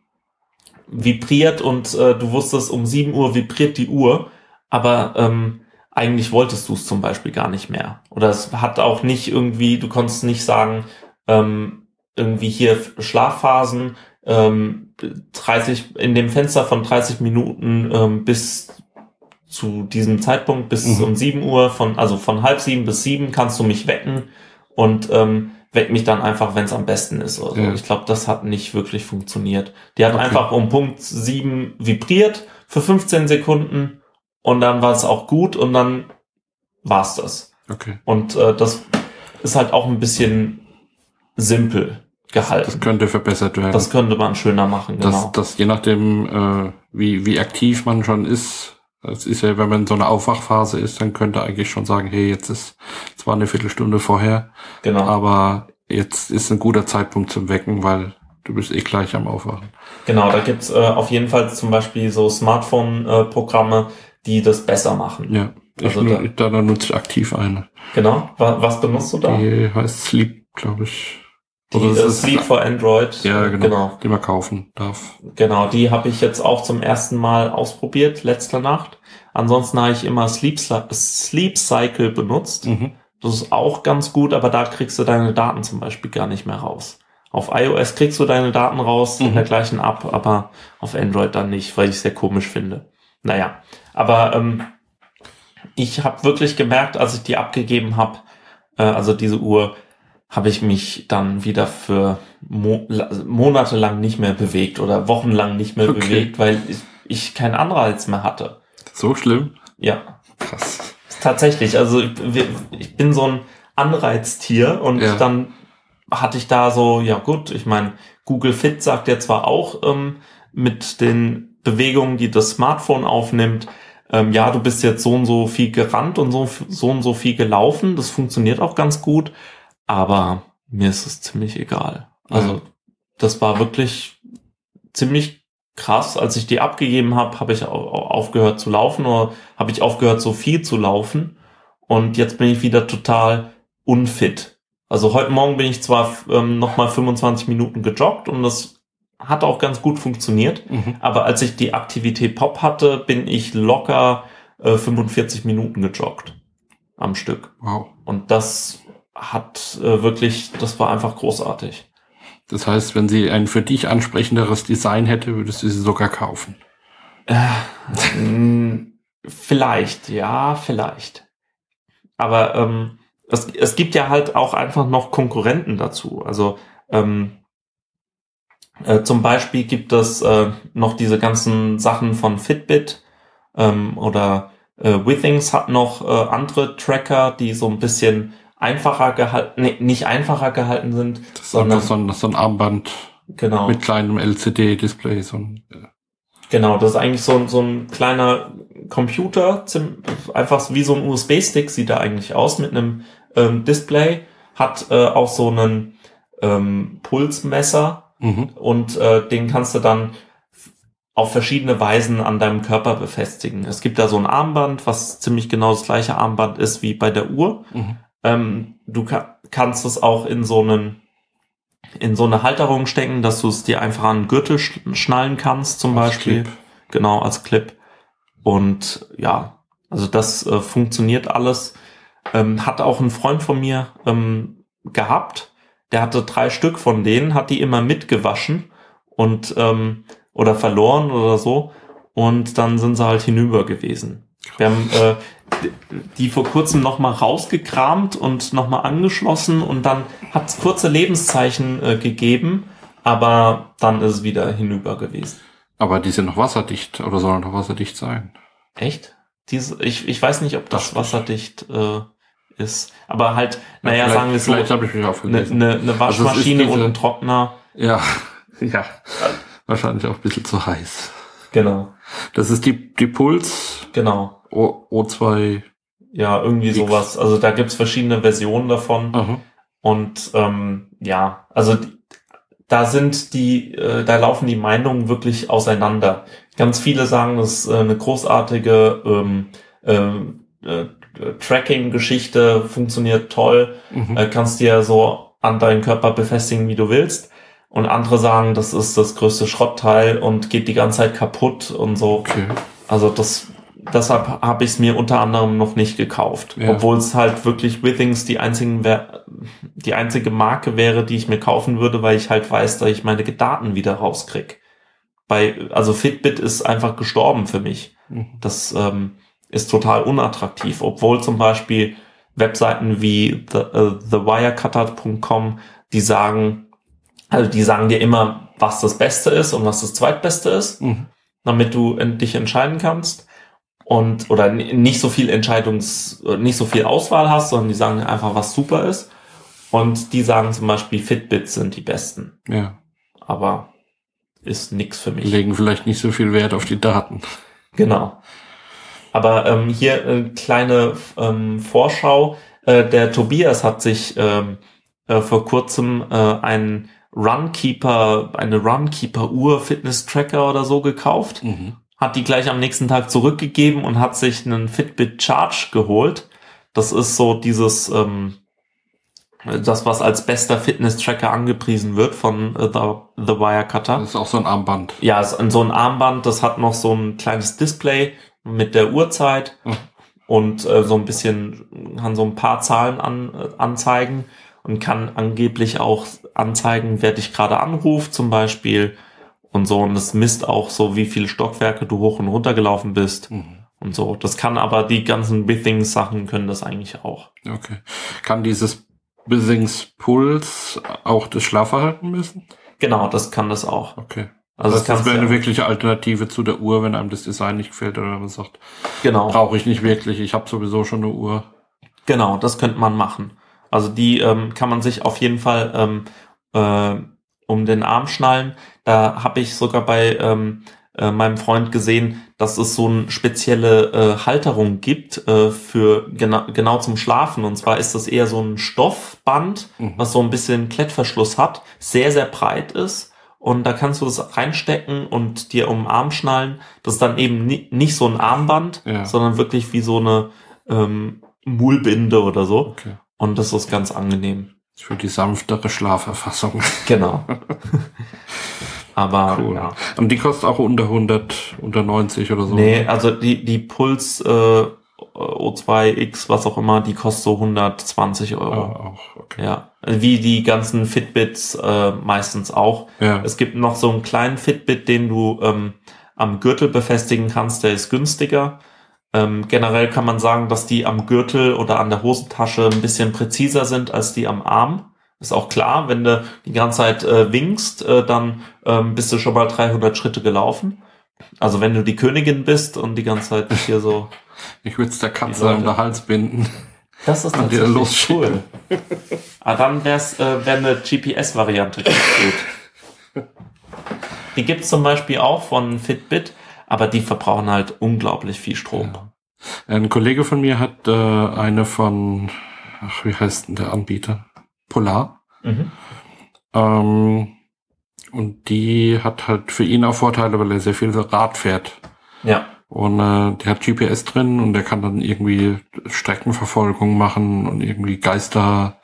vibriert und äh, du wusstest, um 7 Uhr vibriert die Uhr, aber ähm, eigentlich wolltest du es zum Beispiel gar nicht mehr. Oder es hat auch nicht irgendwie, du konntest nicht sagen, ähm, irgendwie hier Schlafphasen, ähm, 30 in dem Fenster von 30 Minuten ähm, bis zu diesem Zeitpunkt bis Mhm. um 7 Uhr von also von halb sieben bis sieben kannst du mich wecken und ähm, weck mich dann einfach, wenn es am besten ist. Oder so. Ja. Ich glaube, das hat nicht wirklich funktioniert. Die hat Okay. einfach um Punkt 7 vibriert für 15 Sekunden und dann war es auch gut und dann war's das. Okay. Und äh, das ist halt auch ein bisschen simpel Das gehalten. könnte verbessert werden. Das könnte man schöner machen, genau. dass, dass je nachdem, äh, wie, wie aktiv man schon ist, das ist ja, wenn man in so einer Aufwachphase ist, dann könnte eigentlich schon sagen, hey, jetzt ist zwar eine Viertelstunde vorher, genau. aber jetzt ist ein guter Zeitpunkt zum Wecken, weil du bist eh gleich am Aufwachen. Genau, da gibt's äh, auf jeden Fall zum Beispiel so Smartphone-Programme, die das besser machen. Ja. Ich, Also da- da, da nutze ich aktiv eine. Genau. Wa was benutzt du da? Die heißt Sleep, glaube ich. Die Oder äh, ist- Sleep for Android. Ja, genau. genau. Die man kaufen darf. Genau, die habe ich jetzt auch zum ersten Mal ausprobiert, letzte Nacht. Ansonsten habe ich immer Sleep, Sleep Cycle benutzt. Mhm. Das ist auch ganz gut, aber da kriegst du deine Daten zum Beispiel gar nicht mehr raus. Auf iOS kriegst du deine Daten raus in Mhm. der gleichen App, aber auf Android dann nicht, weil ich es sehr komisch finde. Naja, aber ähm, ich habe wirklich gemerkt, als ich die abgegeben habe, äh, also diese Uhr, habe ich mich dann wieder für Mo la- monatelang nicht mehr bewegt oder wochenlang nicht mehr Okay. bewegt, weil ich, ich keinen Anreiz mehr hatte. So schlimm? Ja, Krass. Tatsächlich, also ich, ich bin so ein Anreiztier und Ja. dann hatte ich da so, ja gut, ich meine, Google Fit sagt ja zwar auch ähm, mit den Bewegungen, die das Smartphone aufnimmt, ähm, ja, du bist jetzt so und so viel gerannt und so, so und so viel gelaufen, das funktioniert auch ganz gut, aber mir ist es ziemlich egal. Also Ja. das war wirklich ziemlich krass. Als ich die abgegeben habe, habe ich au- au- aufgehört zu laufen oder habe ich aufgehört, so viel zu laufen. Und jetzt bin ich wieder total unfit. Also heute Morgen bin ich zwar ähm, nochmal 25 Minuten gejoggt und das hat auch ganz gut funktioniert. Mhm. Aber als ich die Aktivität Pop hatte, bin ich locker äh, 45 Minuten gejoggt am Stück. Wow. Und das hat äh, wirklich, das war einfach großartig. Das heißt, wenn sie ein für dich ansprechenderes Design hätte, würdest du sie sogar kaufen. [LAUGHS] Mm, vielleicht, ja, vielleicht. Aber ähm, es, es gibt ja halt auch einfach noch Konkurrenten dazu. Also ähm, äh, zum Beispiel gibt es äh, noch diese ganzen Sachen von Fitbit ähm, oder äh, Withings hat noch äh, andere Tracker, die so ein bisschen einfacher gehalten, nee, nicht einfacher gehalten sind, Das ist sondern einfach so ein, so ein Armband genau. mit kleinem LCD-Display. So ein, äh, Genau, das ist eigentlich so, ein- so ein kleiner Computer, einfach wie so ein USB-Stick sieht er eigentlich aus mit einem ähm, Display, hat äh, auch so einen ähm, Pulsmesser mhm. und äh, den kannst du dann auf verschiedene Weisen an deinem Körper befestigen. Es gibt da so ein Armband, was ziemlich genau das gleiche Armband ist wie bei der Uhr. Mhm. Ähm, du ka kannst es auch in so einen in so eine Halterung stecken, dass du es dir einfach an den Gürtel sch schnallen kannst, zum Als Beispiel. Clip. Genau, als Clip. Und ja, also das äh, funktioniert alles. Ähm, hat auch ein Freund von mir ähm, gehabt. Der hatte drei Stück von denen, hat die immer mitgewaschen und ähm, oder verloren oder so. Und dann sind sie halt hinüber gewesen. Wir haben äh, die vor kurzem nochmal rausgekramt und nochmal angeschlossen und dann hat es kurze Lebenszeichen äh, gegeben, aber dann ist es wieder hinüber gewesen. Aber die sind noch wasserdicht oder sollen noch wasserdicht sein. Echt? Diese, ich, ich weiß nicht, ob das ich. wasserdicht äh, ist. Aber halt, naja, vielleicht, sagen wir so, eine, eine, eine Also Waschmaschine diese- und ein Trockner. Ja, [LAUGHS] ja. Wahrscheinlich auch ein bisschen zu heiß. Genau, Das ist die, die Puls genau. O, O2. Ja, irgendwie X. sowas. Also da gibt's verschiedene Versionen davon. Aha. Und ähm, ja, also da sind die, äh, da laufen die Meinungen wirklich auseinander. Ganz viele sagen, das ist äh, eine großartige ähm, ähm, äh, Tracking-Geschichte, funktioniert toll, Mhm. äh, kannst dir so an deinen Körper befestigen, wie du willst. Und andere sagen, das ist das größte Schrottteil und geht die ganze Zeit kaputt und so. Okay. Also das, deshalb habe ich es mir unter anderem noch nicht gekauft, Ja. obwohl es halt wirklich Withings die einzigen die einzige Marke wäre, die ich mir kaufen würde, weil ich halt weiß, dass ich meine Daten wieder rauskrieg. Bei also Fitbit ist einfach gestorben für mich. Mhm. Das ähm, ist total unattraktiv, obwohl zum Beispiel Webseiten wie the, äh, thewirecutter.com, die sagen, also die sagen dir immer, was das Beste ist und was das Zweitbeste ist Mhm. damit du dich entscheiden kannst und oder nicht so viel Entscheidungs, nicht so viel Auswahl hast, sondern die sagen einfach, was super ist. Und die sagen zum Beispiel, Fitbits sind die besten, Ja. aber ist nix für mich. Legen vielleicht nicht so viel Wert auf die Daten. Genau. Aber ähm, hier äh, kleine ähm, Vorschau. Äh, der Tobias hat sich ähm, äh, vor kurzem äh, einen Runkeeper, eine Runkeeper-Uhr Fitness-Tracker oder so gekauft. Mhm. Hat die gleich am nächsten Tag zurückgegeben und hat sich einen Fitbit Charge geholt. Das ist so dieses, ähm, das, was als bester Fitness-Tracker angepriesen wird von äh, The, The Wirecutter. Das ist auch so ein Armband. Ja, es ist so ein Armband, das hat noch so ein kleines Display mit der Uhrzeit Mhm. und äh, so ein bisschen, kann so ein paar Zahlen an, äh, anzeigen und kann angeblich auch anzeigen, wer dich gerade anruft zum Beispiel und so. Und es misst auch so, wie viele Stockwerke du hoch und runter gelaufen bist Mhm. und so. Das kann aber die ganzen Withings-Sachen können das eigentlich auch. Okay. Kann dieses Bissings Puls auch das Schlafverhalten messen? Genau, das kann das auch. Okay. Also das, kannst wäre eine ja- wirkliche Alternative zu der Uhr, wenn einem das Design nicht gefällt oder man sagt, Genau. brauche ich nicht wirklich, ich habe sowieso schon eine Uhr. Genau, das könnte man machen. Also die ähm, kann man sich auf jeden Fall ähm, äh, um den Arm schnallen. Da habe ich sogar bei ähm, äh, meinem Freund gesehen, dass es so eine spezielle äh, Halterung gibt äh, für genau, genau zum Schlafen. Und zwar ist das eher so ein Stoffband, Mhm. was so ein bisschen Klettverschluss hat, sehr, sehr breit ist. Und da kannst du es reinstecken und dir um den Arm schnallen. Das ist dann eben ni nicht so ein Armband, Ja. sondern wirklich wie so eine ähm, Mullbinde oder so. Okay. Und das ist ganz angenehm. Für die sanftere Schlaferfassung. Genau. [LAUGHS] [LAUGHS] Aber Cool. ja. Und die kostet auch unter 100, unter 90 oder so. Nee, also die, die Puls äh, O2X, was auch immer, die kostet so 120 Ah, Euro. auch, okay. Ja. Wie die ganzen Fitbits äh, meistens auch. Ja. Es gibt noch so einen kleinen Fitbit, den du ähm, am Gürtel befestigen kannst, der ist günstiger. Ähm, generell kann man sagen, dass die am Gürtel oder an der Hosentasche ein bisschen präziser sind als die am Arm. Ist auch klar, wenn du die ganze Zeit äh, winkst, äh, dann ähm, bist du schon mal 300 Schritte gelaufen. Also wenn du die Königin bist und die ganze Zeit hier so... Ich würde es der Katze um den Hals binden. Das ist losschicken. cool. Ah, dann wär's, äh, wäre eine GPS-Variante ganz gut. Die gibt's zum Beispiel auch von Fitbit, aber die verbrauchen halt unglaublich viel Strom. Ein Kollege von mir hat äh, eine von, ach, wie heißt denn der Anbieter? Polar. Mhm. Ähm, und die hat halt für ihn auch Vorteile, weil er sehr viel Rad fährt. Ja, Und äh, der hat GPS drin und der kann dann irgendwie Streckenverfolgung machen und irgendwie Geister,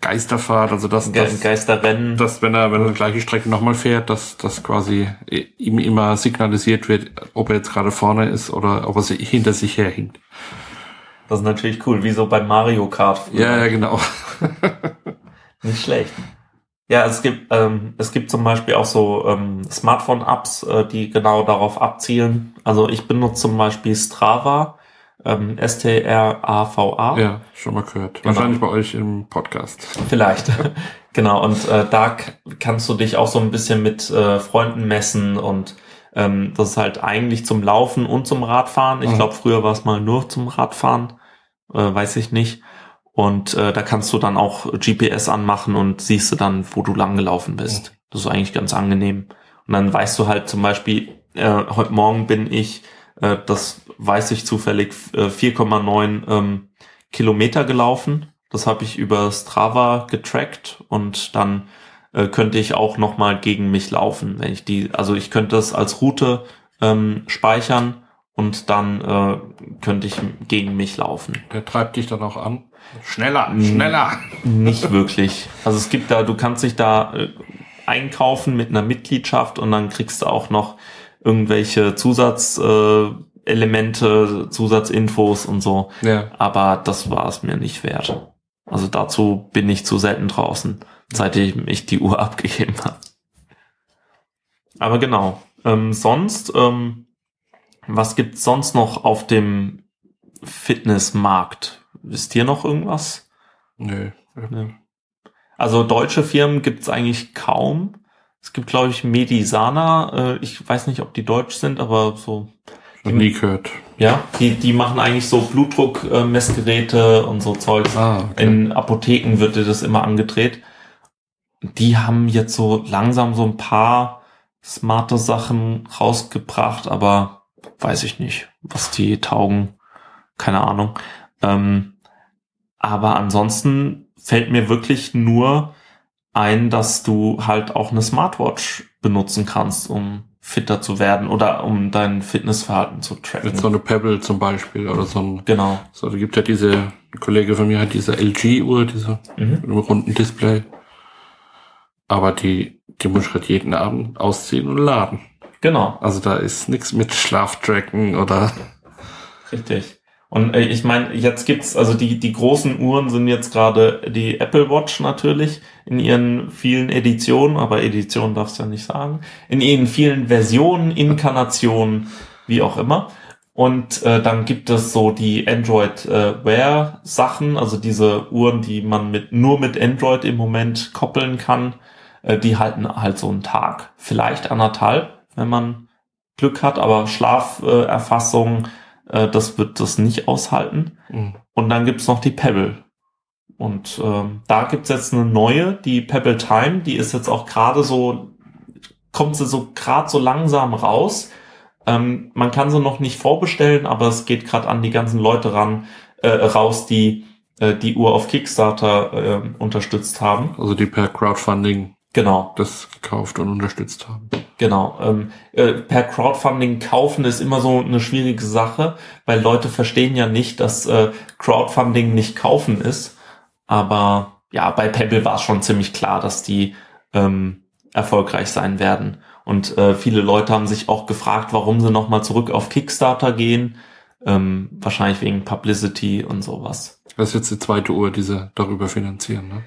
Geisterfahrt, also das, Ge das, Geisterrennen. dass wenn er, wenn er die gleiche Strecke nochmal fährt, dass das quasi ihm immer signalisiert wird, ob er jetzt gerade vorne ist oder ob er sich hinter sich herhinkt. Das ist natürlich cool, wie so bei Mario Kart. früher. Ja, ja, genau. [LAUGHS] Nicht schlecht. Ja, es gibt, ähm, es gibt zum Beispiel auch so ähm, Smartphone-Apps, äh, die genau darauf abzielen. Also ich benutze zum Beispiel Strava. Ähm, S-T-R-A-V-A. Ja, schon mal gehört. Genau. Wahrscheinlich bei euch im Podcast. Vielleicht. [LAUGHS] genau, und äh, da kannst du dich auch so ein bisschen mit äh, Freunden messen und ähm, das ist halt eigentlich zum Laufen und zum Radfahren. Ich Mhm. glaube, früher war es mal nur zum Radfahren, äh, weiß ich nicht. Und äh, da kannst du dann auch GPS anmachen und siehst du dann, wo du lang gelaufen bist. Das ist eigentlich ganz angenehm. Und dann weißt du halt zum Beispiel, äh, heute Morgen bin ich, äh, das weiß ich zufällig, äh, 4,9 ähm, Kilometer gelaufen. Das habe ich über Strava getrackt und dann äh, könnte ich auch noch mal gegen mich laufen, wenn ich die, also ich könnte das als Route ähm, speichern und dann äh, könnte ich gegen mich laufen. Der treibt dich dann auch an. Schneller, schneller. Nicht wirklich. Also es gibt da, du kannst dich da äh, einkaufen mit einer Mitgliedschaft und dann kriegst du auch noch irgendwelche Zusatzelemente, äh, Zusatzinfos und so. Ja. Aber das war es mir nicht wert. Also dazu bin ich zu selten draußen, seitdem ich die Uhr [LAUGHS] abgegeben habe. Aber genau. Ähm, sonst, ähm, was gibt's sonst noch auf dem Fitnessmarkt? Wisst ihr noch irgendwas? Nö. Ja. Also deutsche Firmen gibt's eigentlich kaum. Es gibt, glaube ich, Medisana. Äh, ich weiß nicht, ob die deutsch sind, aber so, Noch nie gehört. ja, die, die machen eigentlich so Blutdruck-Messgeräte und so Zeugs. Ah, okay. In Apotheken wird dir das immer angedreht. Die haben jetzt so langsam so ein paar smarte Sachen rausgebracht, aber weiß ich nicht, was die taugen. Keine Ahnung. Ähm, aber ansonsten fällt mir wirklich nur ein, dass du halt auch eine Smartwatch benutzen kannst, um fitter zu werden oder um dein Fitnessverhalten zu tracken. Mit so eine Pebble zum Beispiel oder so ein, genau. so, da gibt ja diese, ein Kollege von mir hat diese LG-Uhr, diese Mhm. mit einem runden Display. Aber die, die muss ich halt jeden Abend ausziehen und laden. Genau. Also da ist nichts mit Schlaftracken oder, Richtig. Und äh, ich meine, jetzt gibt's also die die großen Uhren sind jetzt gerade die Apple Watch natürlich in ihren vielen Editionen, aber Edition darfst du ja nicht sagen, in ihren vielen Versionen, Inkarnationen, wie auch immer. Und äh, dann gibt es so die Android äh, Wear Sachen, also diese Uhren, die man mit nur mit Android im Moment koppeln kann, äh, die halten halt so einen Tag, vielleicht anderthalb, wenn man Glück hat, aber Schlaferfassung äh, äh, das wird das nicht aushalten. Mhm. Und dann gibt's noch die Pebble. Und ähm, da gibt's jetzt eine neue, die Pebble Time, die ist jetzt auch gerade so, kommt sie so gerade so langsam raus. Ähm, man kann sie noch nicht vorbestellen, aber es geht gerade an die ganzen Leute ran, äh, raus, die äh, die Uhr auf Kickstarter äh, unterstützt haben. also die per Crowdfunding Genau. das gekauft und unterstützt haben. Genau. Ähm, äh, per Crowdfunding kaufen ist immer so eine schwierige Sache, weil Leute verstehen ja nicht, dass äh, Crowdfunding nicht kaufen ist. Aber ja, bei Pebble war es schon ziemlich klar, dass die ähm, erfolgreich sein werden. Und äh, viele Leute haben sich auch gefragt, warum sie nochmal zurück auf Kickstarter gehen. Ähm, wahrscheinlich wegen Publicity und sowas. Das ist jetzt die zweite Uhr, die sie darüber finanzieren, ne?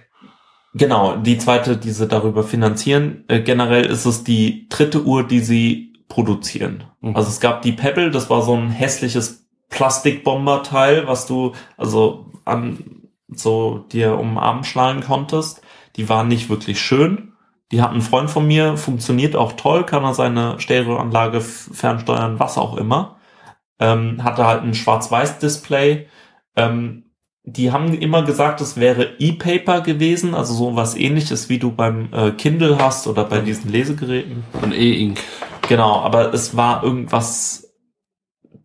Genau, die zweite, die sie darüber finanzieren. Äh, generell ist es die dritte Uhr, die sie produzieren. Mhm. Also es gab die Pebble, das war so ein hässliches Plastikbomberteil, was du also an so dir um den Arm schlagen konntest. Die waren nicht wirklich schön. Die hat ein Freund von mir, funktioniert auch toll, kann er seine Stereoanlage fernsteuern, was auch immer. Ähm, hatte halt ein Schwarz-Weiß-Display. Ähm, die haben immer gesagt, es wäre E-Paper gewesen, also so was ähnliches wie du beim äh, Kindle hast oder bei diesen Lesegeräten. Und E-Ink. Genau, aber es war irgendwas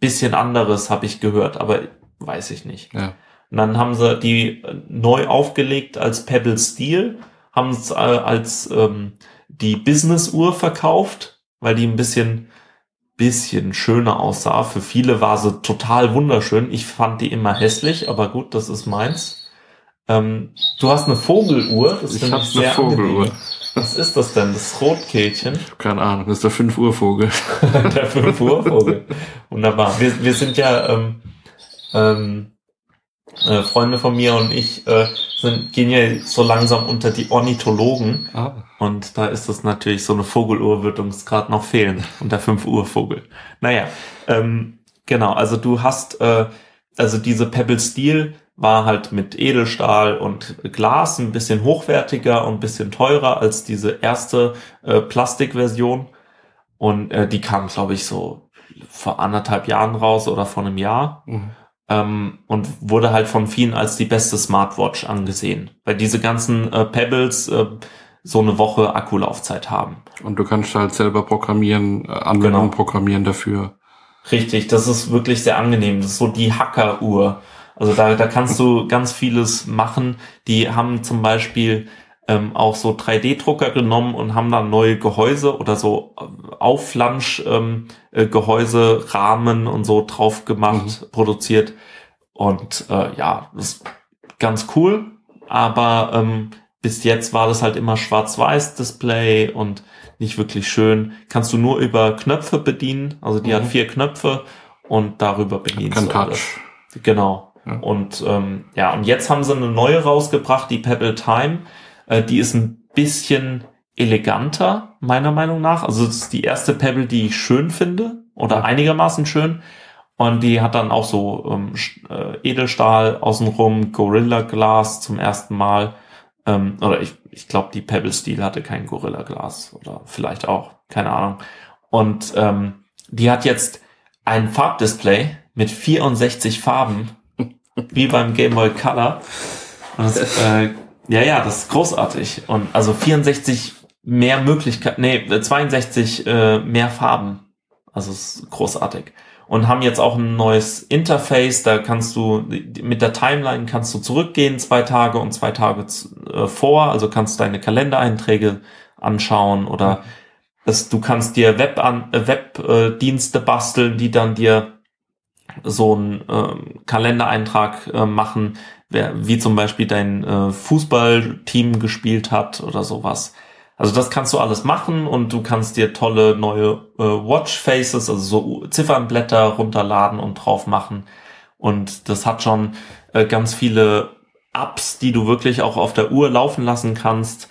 bisschen anderes, habe ich gehört, aber weiß ich nicht. Ja. Und dann haben sie die äh, neu aufgelegt als Pebble Steel, haben es äh, als ähm, die Business-Uhr verkauft, weil die ein bisschen bisschen schöner aussah. Für viele war sie total wunderschön. Ich fand die immer hässlich, aber gut, das ist meins. Ähm, du hast eine Vogeluhr. Das Ich finde habe eine Vogeluhr. angenehm. Was ist das denn? Das Rotkehlchen? Keine Ahnung, das ist der 5 Uhr Vogel. [LAUGHS] der 5 Uhr Vogel. Wunderbar. Wir, wir sind ja ähm, ähm, äh, Freunde von mir und ich äh, sind, gehen ja so langsam unter die Ornithologen Ah. und da ist es natürlich so eine Vogeluhr wird uns gerade noch fehlen und der 5 Uhr Vogel. Naja, ähm, genau, also du hast äh, also diese Pebble Steel war halt mit Edelstahl und Glas ein bisschen hochwertiger und ein bisschen teurer als diese erste äh, Plastikversion. Und äh, die kam, glaube ich, so vor anderthalb Jahren raus oder vor einem Jahr. Mhm. Ähm, und wurde halt von vielen als die beste Smartwatch angesehen. Weil diese ganzen äh, Pebbles äh, so eine Woche Akkulaufzeit haben. Und du kannst halt selber programmieren, äh, Anwendungen genau. programmieren dafür. Richtig, das ist wirklich sehr angenehm. Das ist so die Hacker-Uhr. Also da, da kannst du ganz vieles machen. Die haben zum Beispiel ähm, auch so 3D-Drucker genommen und haben dann neue Gehäuse oder so Aufflansch-Gehäuse, ähm, äh, Rahmen und so drauf gemacht, mhm. produziert. Und äh, ja, das ist ganz cool. Aber ähm, bis jetzt war das halt immer Schwarz-Weiß-Display und nicht wirklich schön. Kannst du nur über Knöpfe bedienen. Also die mhm. hat vier Knöpfe und darüber bedienst Kein du Touch. Genau. Ja. Und ähm, ja, und jetzt haben sie eine neue rausgebracht, die Pebble Time. Äh, die ist ein bisschen eleganter, meiner Meinung nach. Also es ist die erste Pebble, die ich schön finde oder einigermaßen schön. Und die hat dann auch so ähm, äh, Edelstahl außenrum, Gorilla Glas zum ersten Mal. Ähm, oder ich, ich glaube, die Pebble Steel hatte kein Gorilla Glas oder vielleicht auch, keine Ahnung. Und ähm, die hat jetzt ein Farbdisplay mit 64 Farben, wie beim Game Boy Color. Und das, äh, ja, ja, das ist großartig. Und also 64 mehr Möglichkeiten, nee, 62 äh, mehr Farben. Also es ist großartig. Und haben jetzt auch ein neues Interface, da kannst du mit der Timeline kannst du zurückgehen, zwei Tage und zwei Tage äh, vor, also kannst deine Kalendereinträge anschauen oder es, du kannst dir Web äh, Webdienste äh, basteln, die dann dir so einen äh, Kalendereintrag äh, machen, wer, wie zum Beispiel dein äh, Fußballteam gespielt hat oder sowas. Also das kannst du alles machen und du kannst dir tolle neue äh, Watchfaces, also so Ziffernblätter runterladen und drauf machen. Und das hat schon äh, ganz viele Apps, die du wirklich auch auf der Uhr laufen lassen kannst.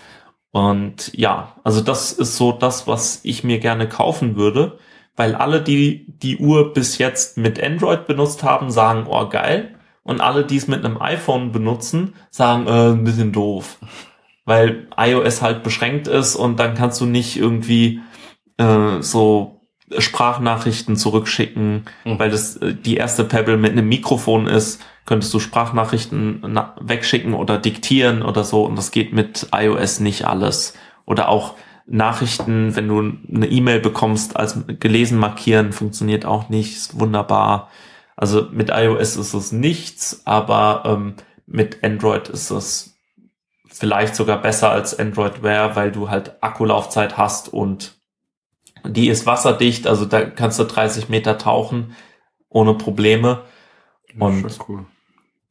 Und ja, also das ist so das, was ich mir gerne kaufen würde, weil alle, die die Uhr bis jetzt mit Android benutzt haben, sagen, oh geil und alle, die es mit einem iPhone benutzen, sagen, äh, ein bisschen doof. Weil iOS halt beschränkt ist und dann kannst du nicht irgendwie äh, so Sprachnachrichten zurückschicken, mhm. weil das äh, die erste Pebble mit einem Mikrofon ist, könntest du Sprachnachrichten wegschicken oder diktieren oder so und das geht mit iOS nicht alles. Oder auch Nachrichten, wenn du eine E-Mail bekommst, als gelesen markieren, funktioniert auch nicht, ist wunderbar. Also mit iOS ist es nichts, aber ähm, mit Android ist es vielleicht sogar besser als Android Wear, weil du halt Akkulaufzeit hast und die ist wasserdicht, also da kannst du 30 Meter tauchen ohne Probleme. Und cool.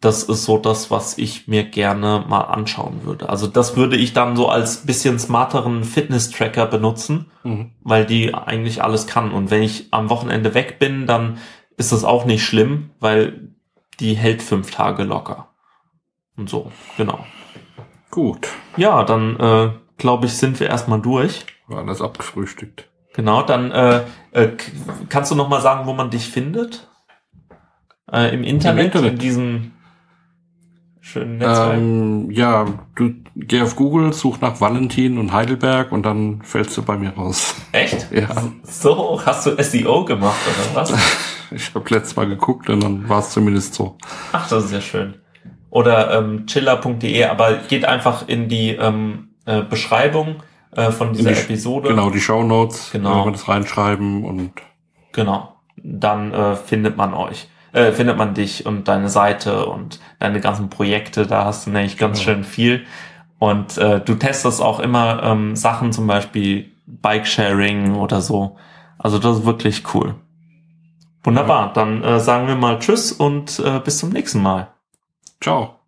das ist so das, was ich mir gerne mal anschauen würde. Also das würde ich dann so als bisschen smarteren Fitness-Tracker benutzen, mhm. weil die eigentlich alles kann. Und wenn ich am Wochenende weg bin, dann ist das auch nicht schlimm, weil die hält fünf Tage locker. Und so, genau. Gut. Ja, dann äh, glaube ich, sind wir erstmal durch. War das abgefrühstückt. Genau, dann äh, äh, kannst du noch mal sagen, wo man dich findet? Äh, Im Internet, Im Internet. in diesem schönen Netzwerk? Ähm, ja, du geh auf Google, such nach Valentin und Heidelberg und dann fällst du bei mir raus. Echt? Ja. So, hast du SEO gemacht oder was? [LAUGHS] [LAUGHS] ich habe letztes Mal geguckt und dann war es zumindest so. Ach, das ist ja schön. Oder ähm, chiller.de, aber geht einfach in die ähm, äh, Beschreibung äh, von dieser die, Episode. Genau, die Show Notes, genau. wenn das reinschreiben und genau, dann äh, findet man euch äh, findet man dich und deine Seite und deine ganzen Projekte. Da hast du nämlich ganz genau. schön viel. Und äh, du testest auch immer ähm, Sachen, zum Beispiel Bike-Sharing oder so. Also das ist wirklich cool. Wunderbar, dann äh, sagen wir mal Tschüss und äh, bis zum nächsten Mal. Ciao.